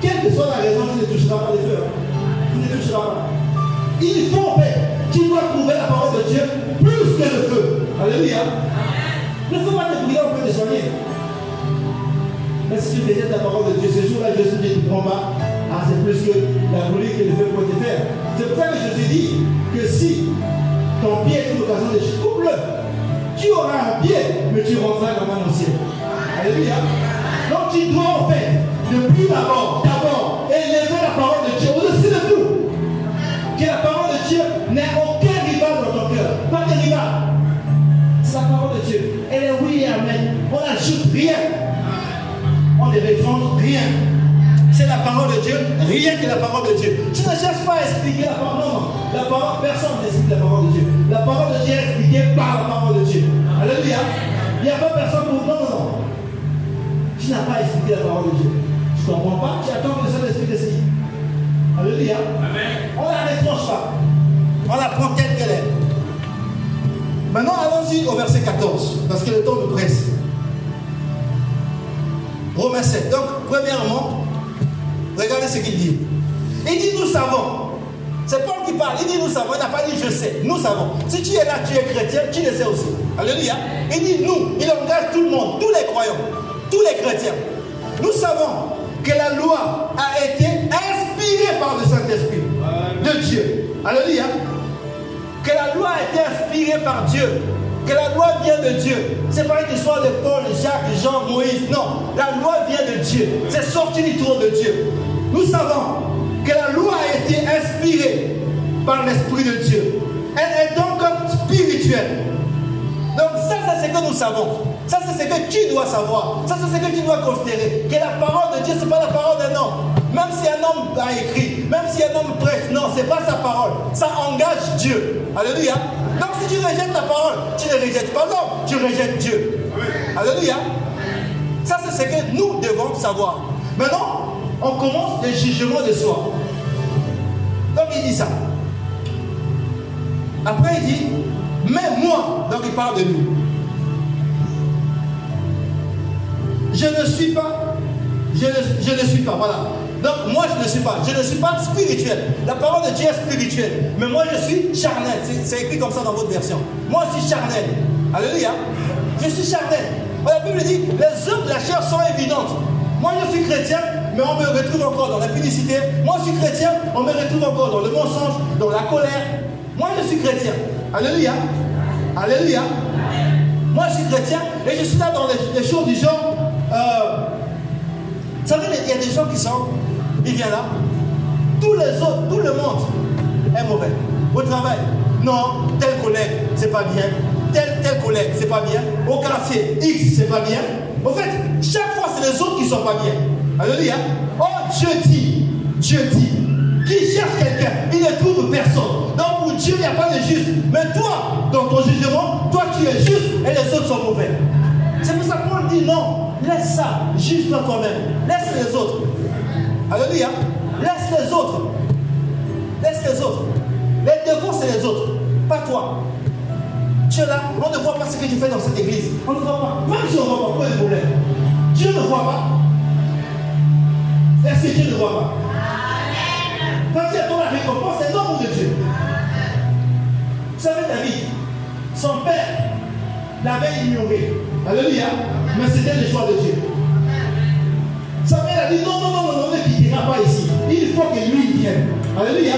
Quelle que soit la raison, tu ne toucheras pas le feu. Tu ne toucheras pas. Il faut en fait, tu dois trouver la parole de Dieu plus que le feu. Alléluia. Ne faut pas te brûler, on peut te soigner. Mais si tu rejettes la parole de Dieu, ce jour-là, Jésus dit, pas. Ah, c'est plus que la brûlure que le feu peut te faire. C'est pour ça que Jésus dit que si ton pied est une occasion de coupe-le. Tu auras un pied, mais tu rentreras comme un ancien. Alléluia. Donc tu dois en fait, depuis d'abord, d'abord, élever la parole de Dieu au-dessus de tout. Que la parole de Dieu n'ait aucun rival dans ton cœur. Pas de rival. C'est la parole de Dieu. Elle est oui et amen. On n'ajoute rien. On ne retranche rien. C'est la parole de Dieu, rien que la parole de Dieu. Tu ne cherches pas à expliquer la parole. Non, non. La parole, personne n'explique la parole de Dieu. La parole de Dieu est expliquée par la parole de Dieu. Alléluia. Il n'y a pas personne pour. Non, non, non. Tu n'as pas expliqué la parole de Dieu. Tu ne comprends pas, tu attends que le Saint-Esprit décide. Alléluia. On ne la retranche pas. On la prend telle qu'elle est. Maintenant, allons-y au verset 14, parce que le temps nous presse. Romains 7. Donc, premièrement, regardez ce qu'il dit. Il dit Nous savons. C'est Paul qui parle. Il dit Nous savons. Il n'a pas dit Je sais. Nous savons. Si tu es là, tu es chrétien, tu le sais aussi. Alléluia. Il dit Nous. Il engage tout le monde, tous les croyants tous les chrétiens, nous savons que la loi a été inspirée par le Saint-Esprit de Dieu. Alléluia. Que la loi a été inspirée par Dieu. Que la loi vient de Dieu. Ce n'est pas une histoire de Paul, Jacques, Jean, Moïse. Non. La loi vient de Dieu. C'est sorti du trône de Dieu. Nous savons que la loi a été inspirée par l'Esprit de Dieu. Elle est donc spirituelle. Donc ça, c'est ce que nous savons. Ça, c'est ce que tu dois savoir. Ça, c'est ce que tu dois considérer. Que la parole de Dieu, ce n'est pas la parole d'un homme. Même si un homme a écrit, même si un homme prêche, non, ce n'est pas sa parole. Ça engage Dieu. Alléluia. Donc si tu rejettes la parole, tu ne rejettes pas l'homme, tu rejettes Dieu. Alléluia. Ça, c'est ce que nous devons savoir. Maintenant, on commence le jugement de soi. Donc il dit ça. Après, il dit, mais moi, donc il parle de nous. Je ne suis pas, je ne, suis pas, voilà. Donc moi je ne suis pas, je ne suis pas spirituel. La parole de Dieu est spirituelle, mais moi je suis charnel. C'est écrit comme ça dans votre version. Moi je suis charnel. Alléluia. Je suis charnel. La Bible dit, les œuvres de la chair sont évidentes. Moi je suis chrétien, mais on me retrouve encore dans la publicité. Moi je suis chrétien, on me retrouve encore dans le mensonge, dans la colère. Moi je suis chrétien. Alléluia. Alléluia. Moi je suis chrétien et je suis là dans les, les choses du genre euh, vous savez, il y a des gens qui sont, ils viennent là, tous les autres, tout le monde est mauvais. Au travail, non, tel collègue, c'est pas bien. Tel, tel collègue, c'est pas bien. Au quartier, X, c'est pas bien. En fait, chaque fois, c'est les autres qui sont pas bien. Alléluia. Oh, Dieu dit, Dieu dit, qui cherche quelqu'un, il ne trouve personne. Donc pour Dieu, il n'y a pas de juste. Mais toi, dans ton jugement, toi tu es juste et les autres sont mauvais. C'est pour ça Paul dit non, laisse ça, juge-toi toi-même. Laisse les autres. Alléluia. Laisse les autres. Laisse les autres. Les devants, c'est les autres, pas toi. Tu es là, on ne voit pas ce que tu fais dans cette église. On ne voit pas. Même si on ne voit pas, pas de problème. Dieu ne voit pas. Est-ce que Dieu ne voit pas? Quand tu attends la récompense, c'est l'homme de Dieu. Vous savez, David, son père l'avait ignoré. Alléluia. Mais c'était le choix de Dieu. Sa mère a dit non, non, non, non, on ne quittera pas ici. Il faut que lui vienne. Alléluia.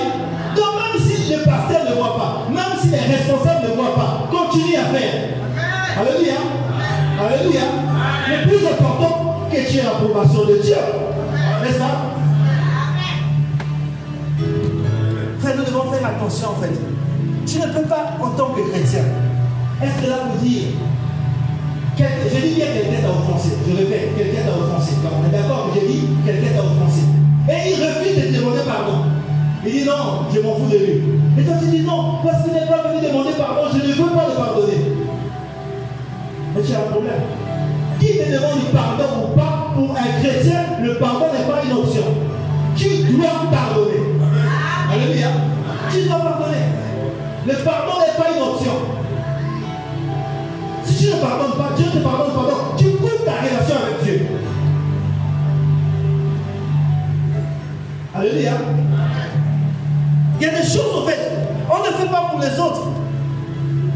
Donc même si le pasteur ne voit pas, même si les responsables ne voient pas, continue à faire. Alléluia. Alléluia. Le plus important que tu aies l'approbation de Dieu. N'est-ce pas? Frère, nous devons faire attention en fait. Tu ne peux pas, en tant que chrétien, être là pour dire je dis bien quelqu'un t'a offensé. Je répète, quelqu'un t'a offensé. On est d'accord que j'ai dit quelqu'un t'a offensé. Et il refuse de te demander pardon. Il dit non, je m'en fous de lui. Et toi tu dis non, parce qu'il n'est pas venu demander pardon, je ne veux pas le pardonner. Mais tu as un problème. Qui te demande pardon ou pas, pour un chrétien, le pardon n'est pas une option. Tu dois pardonner. Alléluia. Tu dois pardonner. Le pardon n'est pas une option. Ne pardonnes pas, Dieu te pardonne, pardon. Tu coupes ta relation avec Dieu. Alléluia. Il y a des choses, en fait, on ne fait pas pour les autres.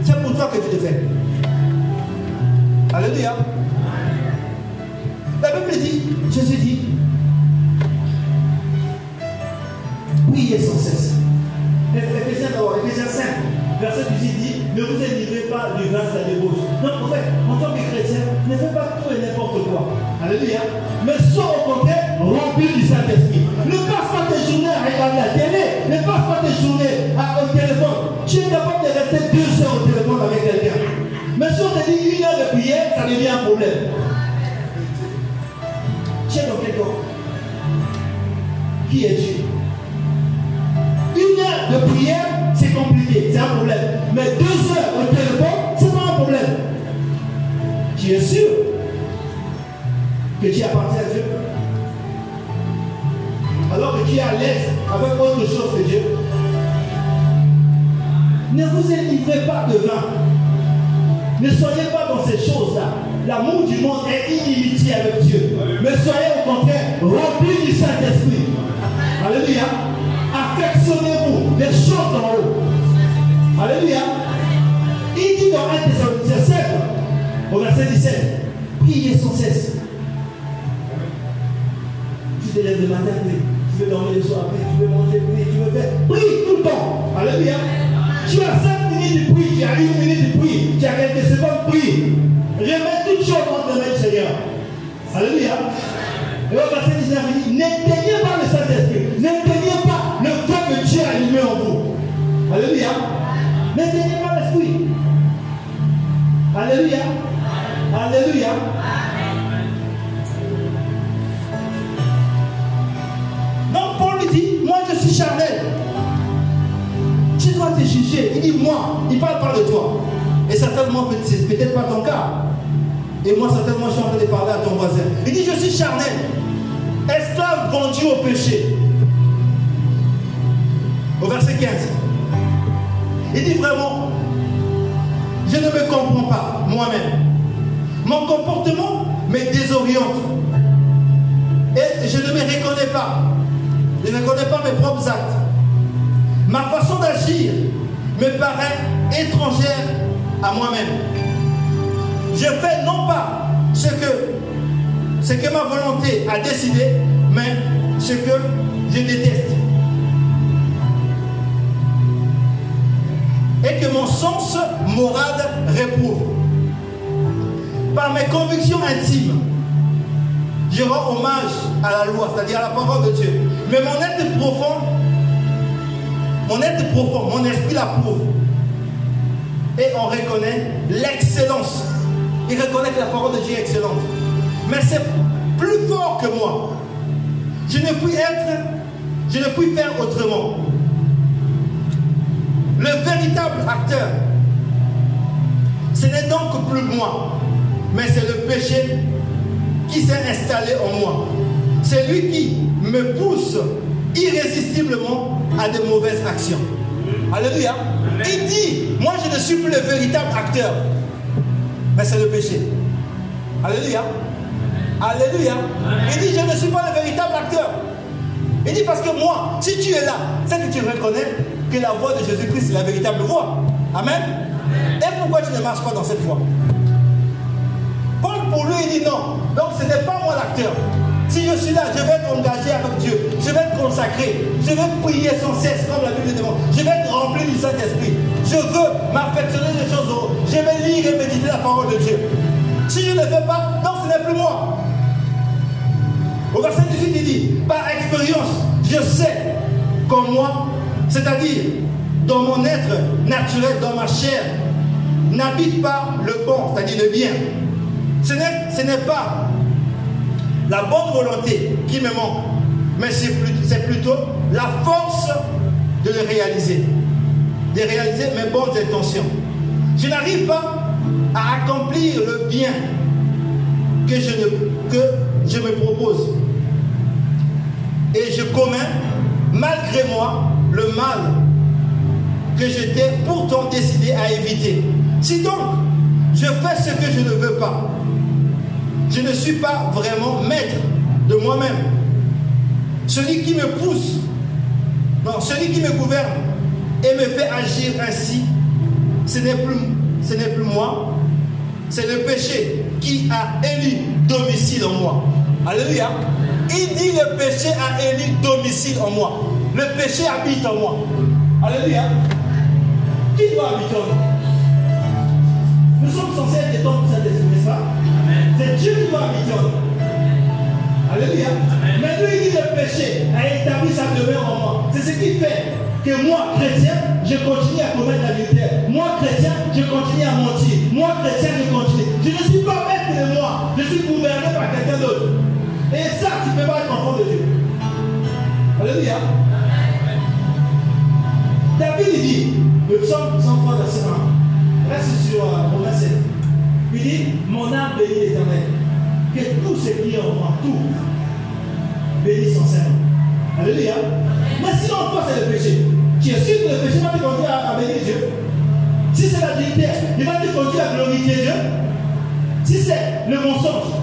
C'est pour toi que tu le fais. Alléluia. La Bible dit, Jésus dit, priez sans cesse. Éphésiens 5, verset 18 dit, ne vous élivrez pas du vin à débauche. Donc en fait, en tant que chrétien, ne fais pas tout et n'importe quoi. Alléluia. Mais sois au contraire rempli du Saint-Esprit. Ne passe pas tes journées à regarder la télé. Ne passe pas tes journées à, au téléphone. Tu es capable de rester deux heures au téléphone avec quelqu'un. Mais si on te dit une heure de prière, ça devient un problème. Tu es dans quel corps Qui es Ne soyez pas dans ces choses-là. L'amour du monde est inimitié avec Dieu. Mais soyez au contraire remplis du Saint-Esprit. Alléluia. Affectionnez-vous les choses en haut. Alléluia. Il dit dans 1 Thessaloniciens 7, au verset 17, priez sans cesse. Tu te lèves le matin. Tu veux dormir le soir. Tu veux manger. Tu veux faire. Prie tout le temps. Alléluia. Tu as 5 minutes de prière, une minute de prière, tu as quelques secondes de prière. Remets toutes choses entre les mains du Seigneur. Alléluia. Et au verset 19, il dit N'éteignez pas le Saint-Esprit. N'éteignez pas le feu que Dieu a allumé en vous. Alléluia. Peut-être pas ton cas. Et moi, certainement, je suis en train de parler à ton voisin. Il dit Je suis charnel, esclave vendu au péché? Au verset 15. Il dit vraiment Je ne me comprends pas moi-même. Mon comportement me désoriente. Et je ne me reconnais pas. Je ne reconnais pas mes propres actes. Ma façon d'agir me paraît étrangère à moi-même. Je fais non pas ce que, ma volonté a décidé, mais ce que je déteste. Et que mon sens moral réprouve. Par mes convictions intimes, je rends hommage à la loi, c'est-à-dire à la parole de Dieu. Mais mon être profond, mon être profond, mon esprit la prouve. Et on reconnaît l'excellence. Il reconnaît que la parole de Dieu est excellente. Mais c'est plus fort que moi. Je ne puis être, je ne puis faire autrement. Le véritable acteur, ce n'est donc plus moi, mais c'est le péché qui s'est installé en moi. C'est lui qui me pousse irrésistiblement à de mauvaises actions. Alléluia. Il dit, moi je ne suis plus le véritable acteur, mais c'est le péché. Alléluia. Alléluia. Il dit, je ne suis pas le véritable acteur. Il dit, parce que moi, si tu es là, c'est que tu reconnais que la voix de Jésus-Christ est la véritable voix. Amen. Et pourquoi tu ne marches pas dans cette voie? Paul, pour lui, il dit non. Donc ce n'est pas moi l'acteur. Si je suis là, je vais être engagé avec Dieu. Je vais être consacré. Je vais prier sans cesse, comme la Bible le demande. Je vais être rempli du Saint-Esprit. Je veux m'affectionner des choses. Je vais lire et méditer la parole de Dieu. Si je ne le fais pas, donc ce n'est plus moi. Au verset 18, il dit, par expérience, je sais qu'en moi, c'est-à-dire dans mon être naturel, dans ma chair, n'habite pas le bon, c'est-à-dire le bien. Ce n'est pas la bonne volonté qui me manque, mais c'est plutôt la force de le réaliser, de réaliser mes bonnes intentions. Je n'arrive pas à accomplir le bien que je, me propose. Et je commets, malgré moi, le mal que j'étais pourtant décidé à éviter. Si donc je fais ce que je ne veux pas, je ne suis pas vraiment maître de moi-même. Celui qui me pousse, non, celui qui me gouverne et me fait agir ainsi, ce n'est plus, ce n'est plus moi, c'est le péché qui a élu domicile en moi. Alléluia. Il dit le péché a élu domicile en moi. Le péché habite en moi. Alléluia. Qui doit habiter en nous? Nous sommes censés être des temps de cet esprit, n'est-ce pas? C'est Dieu qui doit habiter en nous. Alléluia. Mais lui, il dit le péché a établi sa demeure en moi. C'est ce qui fait que moi, chrétien, je continue à commettre l'adultère. Moi, chrétien, je continue à mentir. Moi, chrétien, je continue. Je ne suis pas maître de moi. Je suis gouverné par quelqu'un d'autre. Et ça, tu ne peux pas être enfant de Dieu. Alléluia. David dit, le psaume 103, verset 1, reste sur mon verset. Il dit, mon âme bénit l'éternel. Que tout ce qui est en moi, tout, bénisse son Seigneur. Alléluia. Mais sinon, toi, c'est le péché. Tu es sûr que le péché va te conduire à, bénir Dieu. Si c'est la dignité, il va te conduire à glorifier Dieu. Si c'est le mensonge,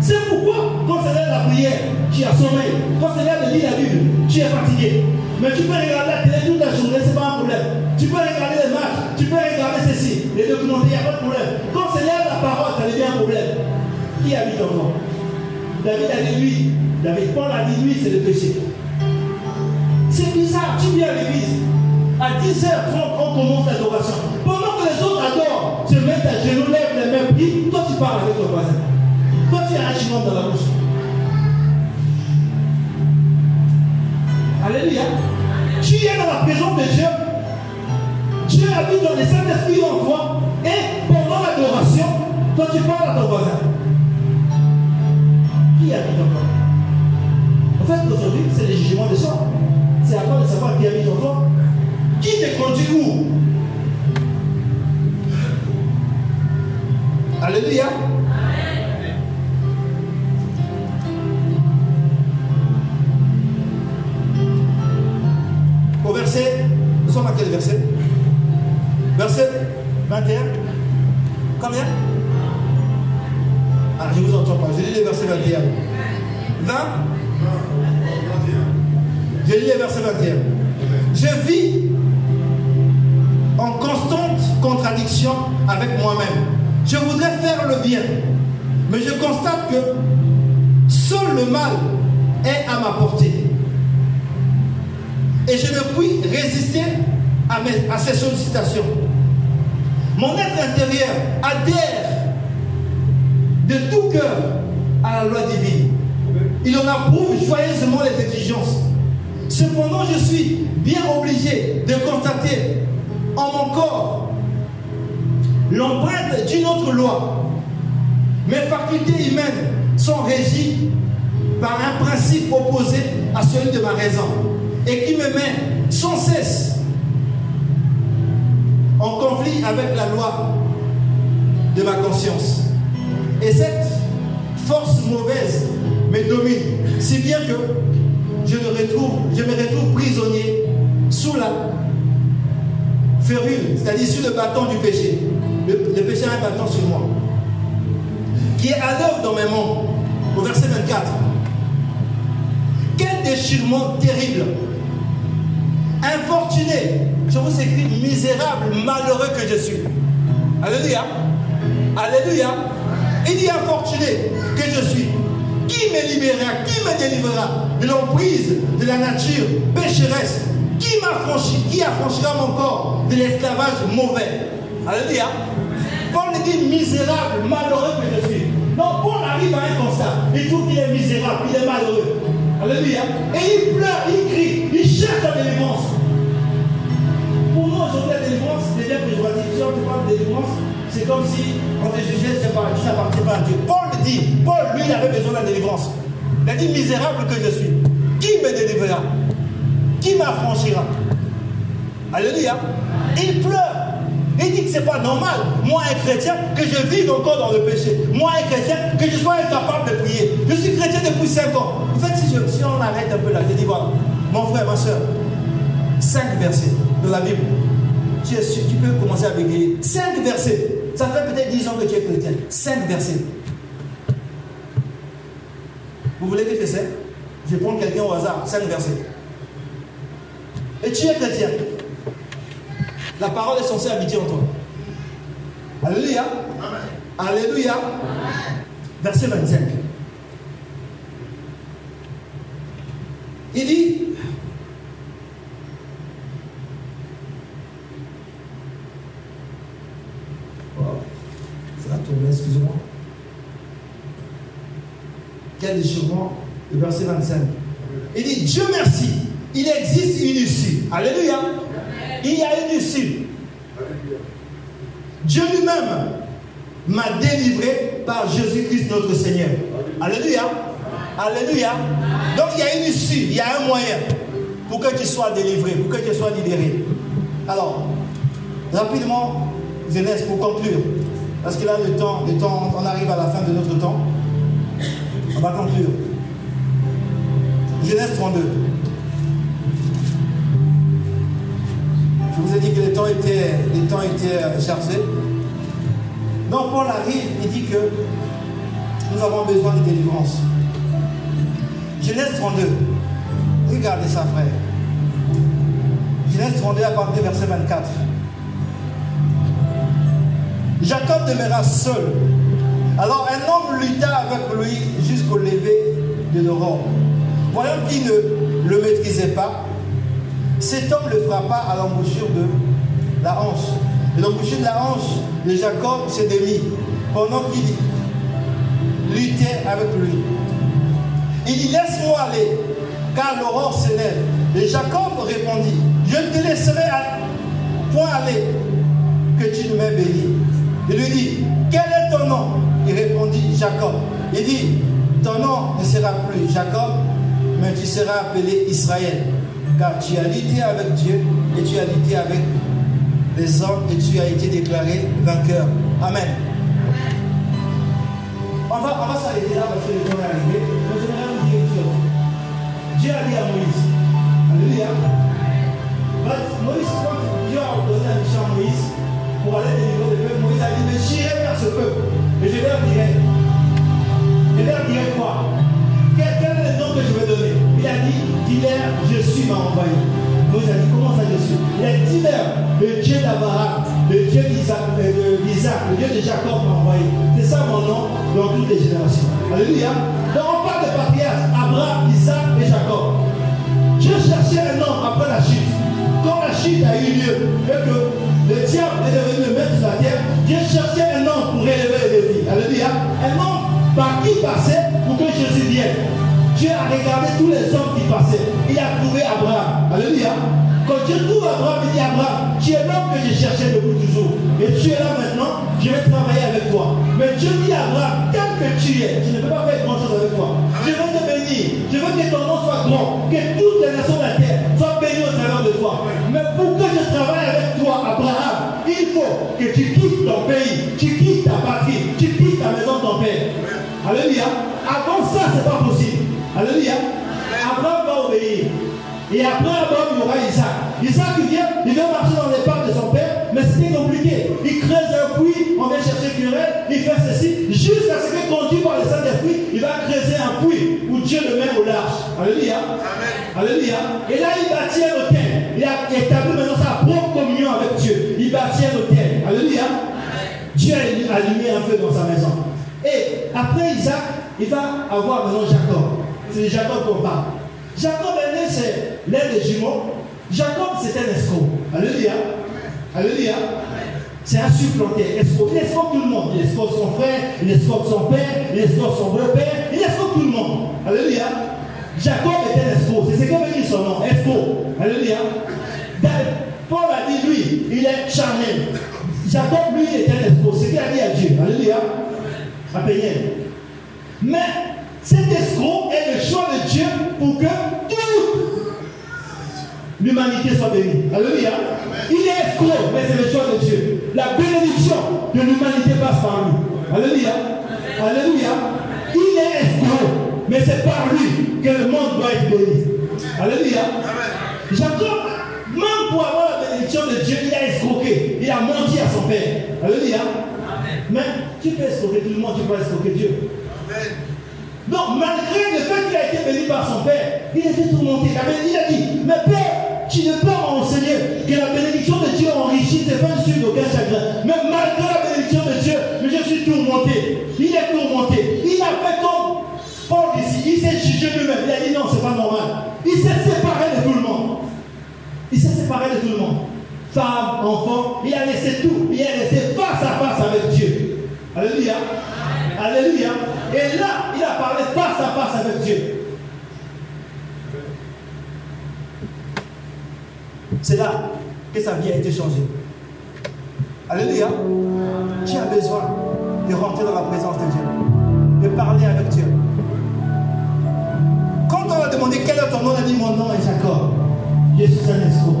c'est pourquoi, quand c'est la prière, tu as sommeil. Quand c'est l'heure de lire la Bible, tu es fatigué. Mais tu peux regarder la télé toute la journée, ce n'est pas un problème. Tu peux regarder les matchs, tu peux regarder ceci, les documentaires, il n'y a pas de problème. Quand c'est l'heure de la parole, ça devient un problème. Qui habite en toi David a dit lui. David, Paul a dit lui, c'est le péché. C'est bizarre, tu viens à l'église. À 10h30, on commence l'adoration. Pendant que les autres adorent, se mettent à genoux, lèvent les mains, puis toi tu parles avec ton voisin. Toi tu as un chignon dans la bouche. Alléluia. Tu es dans la présence de Dieu. Dieu habite dans les Saint-Esprit en toi. Et pendant l'adoration, toi tu parles à ton voisin. Qui habite en toi En fait, aujourd'hui, c'est le jugement de soi. C'est à toi de savoir qui habite en toi. Qui te conduit où? Alléluia. Au verset, nous sommes à quel verset? Verset 21. Combien? Ah, je ne vous entends pas. Je lis le verset 21. 20 Je lis le verset 21. Je vis en constante contradiction avec moi-même. Je voudrais faire le bien, mais je constate que seul le mal est à ma portée. Et je ne puis résister à, à ces sollicitations. Mon être intérieur adhère de tout cœur à la loi divine. Il en approuve joyeusement les exigences. Cependant, je suis bien obligé de constater en mon corps l'empreinte d'une autre loi. Mes facultés humaines sont régies par un principe opposé à celui de ma raison et qui me met sans cesse en conflit avec la loi de ma conscience. Et cette force mauvaise me domine, si bien que je me retrouve, prisonnier sous la férule, c'est-à-dire sous le bâton du péché. Le, le péché a un bâton sur moi, qui est à l'œuvre dans mes membres. Au verset 24. Quel déchirement terrible infortuné, je vous écris misérable, malheureux que je suis. Alléluia. Alléluia. Il dit infortuné que je suis. Qui me libérera? Qui me délivrera? De l'emprise de la nature pécheresse Qui m'affranchit Qui affranchira mon corps de l'esclavage mauvais Alléluia. Paul dit misérable, malheureux que je suis. Non, Paul arrive à un constat. Il trouve qu'il est misérable, il est malheureux. Alléluia. Et il pleure, il crie, il cherche la délivrance. Pour nous, aujourd'hui, la délivrance devient péjorative. Si on te parle de délivrance, c'est comme si on te jugeait, tu n'appartiens pas à Dieu. Paul dit, Paul, lui, il avait besoin de la délivrance. Il a dit, misérable que je suis. Qui me délivrera? Qui m'affranchira? Alléluia. Il pleure. Il dit que ce n'est pas normal, moi un chrétien, que je vive encore dans le péché. Moi un chrétien, que je sois incapable de prier. Je suis chrétien depuis 5 ans. En fait, si, on arrête un peu là, je dis, voilà, mon frère, ma soeur, 5 versets de la Bible. Tu, tu peux commencer à bégayer. 5 versets. Ça fait peut-être 10 ans que tu es chrétien. 5 versets. Vous voulez que je sais Je vais prendre quelqu'un au hasard. 5 versets. Et tu es chrétien. La parole est censée habiter en toi. Alléluia. Alléluia. Verset 25. Il dit, ça va tomber, excusez-moi. Quel déchirement Le verset 25. Il dit, Dieu merci, il existe une issue. Alléluia. Il y a une issue. Dieu lui-même m'a délivré par Jésus-Christ notre Seigneur. Alléluia. Alléluia. Donc il y a une issue, il y a un moyen pour que tu sois délivré, pour que tu sois libéré. Alors, rapidement, jeunesse, pour conclure, parce que là, le temps, le temps, on arrive à la fin de notre temps. On va conclure. Genèse 32. Je vous ai dit que les temps étaient, étaient chargés. Donc Paul arrive et dit que nous avons besoin de délivrance. Genèse 32. Regardez ça, frère. Genèse 32 à partir verset 24. Jacob demeura seul. Alors un homme lutta avec lui jusqu'au lever de l'aurore. Voyant qu'il ne le maîtrisait pas, cet homme le frappa à l'embouchure de la hanche. Et l'embouchure de la hanche de Jacob s'est démis pendant qu'il luttait avec lui. Il dit Laisse-moi aller, car l'aurore s'élève. Et Jacob répondit Je ne te laisserai point aller que tu ne m'aies béni. Il lui dit Quel est ton nom? Il répondit Jacob. Il dit Ton nom ne sera plus Jacob, mais tu seras appelé Israël car tu as lutté avec Dieu et tu as lutté avec les hommes et tu as été déclaré vainqueur. Amen. On va, on va s'arrêter là parce que le temps est arrivé. Mais j'aimerais vous dire une chose. Dieu a dit à Moïse, Alléluia. Moïse, quand Dieu a donné la mission à Moïse pour aller délivrer le peuple, Moïse a dit, mais j'irai vers ce peuple. Et je leur dirai. Je leur dirai quoi? Quel, est le nom que je vais donner? Il a dit, dis-leur, je suis m'a envoyé. Moïse a dit, comment ça je suis? Il a dit, dis-leur, le Dieu d'Abraham, le Dieu d'Isaac, euh, le Dieu de Jacob m'a envoyé. C'est ça mon nom dans toutes les générations. Alléluia. Donc on parle de patriarches, Abraham, Isaac et Jacob. Dieu cherchait un nom après la chute. Quand la chute a eu lieu et que le diable est devenu le maître sur la terre, Dieu cherchait un nom pour élever les défis. Alléluia. Un nom par qui passait pour que Jésus vienne. Dieu a regardé tous les hommes qui passaient. Il a trouvé Abraham. Alléluia. Quand Dieu trouve Abraham, il dit Abraham, tu es l'homme que j'ai cherché depuis toujours. Et tu es là maintenant, je vais travailler avec toi. Mais Dieu dit à Abraham, tel que tu es, tu ne peux pas faire grand chose avec toi. Je vais te bénir. Je veux que ton nom soit grand. Que toutes les nations de la terre soient de toi. Mais pour que je travaille avec toi, Abraham, il faut que tu quittes ton pays, tu quittes ta patrie, tu quittes ta maison de ton père. Alléluia. Avant ça, c'est pas possible. Alléluia. Abraham va obéir. Et après Abraham, il y aura Isaac. Isaac, il vient, il vient marcher dans les pas mais c'était compliqué. Il creuse un puits, on vient chercher querelle, il fait ceci, jusqu'à ce que conduit par le Saint-Esprit, il va creuser un puits où Dieu le met au large. Alléluia. Alléluia. Et là, il bâtit un hôtel. Il a établi maintenant sa propre communion avec Dieu. Il bâtit un hôtel. Alléluia. Dieu a allumé un feu dans sa maison. Et après Isaac, il va avoir maintenant Jacob. C'est Jacob qu'on parle. Jacob est né, c'est l'air des jumeaux. Jacob, c'est un escroc. Alléluia. Alléluia. C'est un supplanté. Escroc. Il escroque tout le monde. Il escroque son frère, il escroque son père, il escroque son beau-père, il escroque tout le monde. Alléluia. Jacob un escroc. C'est ce que veut dire son nom. Escroc. Alléluia. Paul a dit, lui, il est charnel. Jacob, lui, un escroc. C'est ce qu'il a dit à Dieu. Alléluia. À payer. Mais cet escroc est le choix de Dieu pour que l'humanité soit bénie. Alléluia. Il est escroc, mais c'est le choix de Dieu. La bénédiction de l'humanité passe par lui. Alléluia. Alléluia. Il est escroc, mais c'est par lui que le monde doit être béni. Alléluia. Jacob, même pour avoir la bénédiction de Dieu, il a escroqué. Il a menti à son père. Alléluia. Mais tu peux escroquer tout le monde, tu peux escroquer Dieu. Donc, malgré le fait qu'il a été béni par son père, il était tourmenté. Il a dit, mais père, tu ne peux m'enseigner que la bénédiction de Dieu enrichit ses fins sur aucun chagrin. Mais malgré la bénédiction de Dieu, je suis tourmenté. Il est tourmenté. Il a fait comme Paul ici. Il s'est jugé lui-même. Il a dit non, c'est pas normal. Il s'est séparé de tout le monde. Il s'est séparé de tout le monde. Femme, enfant, il a laissé tout. Il est resté face à face avec Dieu. Alléluia. Alléluia. Et là, il a parlé face à face avec Dieu. C'est là que sa vie a été changée. Alléluia. Tu as besoin de rentrer dans la présence de Dieu, de parler avec Dieu. Quand on a demandé quel est ton nom, on a dit mon nom est Jacob. Je suis un escroc.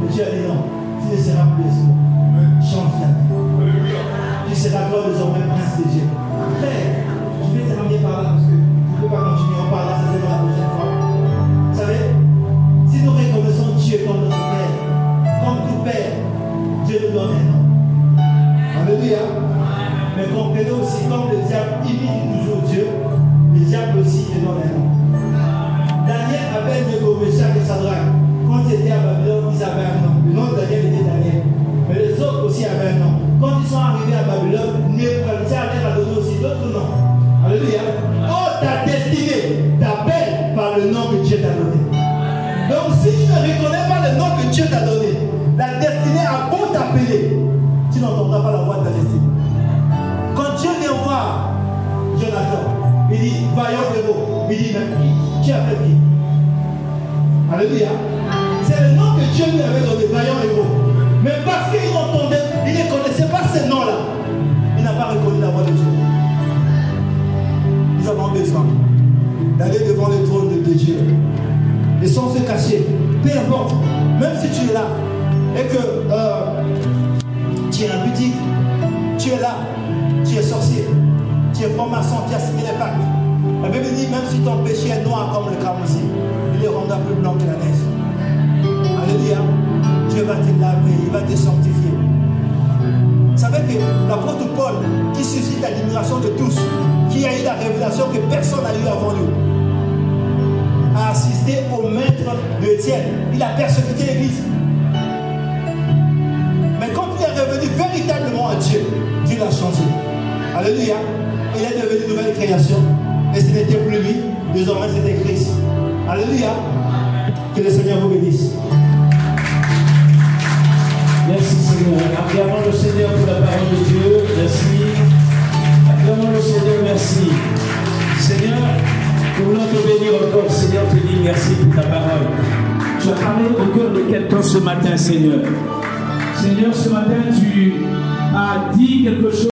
Mais Dieu a dit non, tu ne seras plus escroc. Change la vie. Tu seras toi désormais prince de Dieu. Frère, je vais terminer par là parce que je ne peux pas continuer. On parlera certainement la Comme notre Père, comme tout Père, Dieu nous donne un nom. Alléluia. Mais comprenez aussi, comme le diable imite toujours Dieu, le diable aussi te donne un nom. Daniel avait Nego, Meshach et Sadrach. Quand ils étaient à Babylone, ils avaient un nom. Le nom de Daniel était Daniel. Mais les autres aussi avaient un nom. Quand ils sont arrivés à Babylone, Nebuchadnezzar leur a donné aussi d'autres noms. Alléluia. Oh, ta destinée t'appelle ne reconnais pas le nom que Dieu t'a donné, la destinée a beau t'appeler, tu n'entendras pas la voix de ta destinée. Quand Dieu vient voir Jonathan, il dit, vaillant héros. Il dit, mais qui a fait qui? Alléluia. C'est le nom que Dieu lui avait donné, vaillant héros. Mais parce qu'il entendait, il ne connaissait pas ce nom-là, il n'a pas reconnu la voix de Dieu. Nous avons besoin d'aller devant le trône de Dieu et sans se cacher, peu importe, même si tu es là et que euh, tu es un boutique, tu es là, tu es sorcier, tu es franc-maçon, tu as signé les pactes. La Bible dit même si ton péché est noir comme le cramoisi, il le rendra plus blanc que la neige. Alléluia. Dieu va te laver, il va te sanctifier. Vous savez que l'apôtre Paul, qui suscite l'admiration de tous, qui a eu la révélation que personne n'a eu avant lui, a assisté au maître de Étienne. Il a persécuté l'Église. Mais quand il est revenu véritablement à Dieu, Dieu l'a changé. Alléluia. Il est devenu une nouvelle création. Et ce n'était plus lui, désormais c'était Christ. Alléluia. Que le Seigneur vous bénisse.
Merci Seigneur. Acclamons le Seigneur pour la parole de Dieu. Merci. Acclamons le Seigneur. Merci. Seigneur, nous voulons te bénir encore. Seigneur, te dis merci pour ta parole. Tu as parlé au cœur de quelqu'un ce matin, Seigneur. Seigneur, ce matin, tu as dit quelque chose.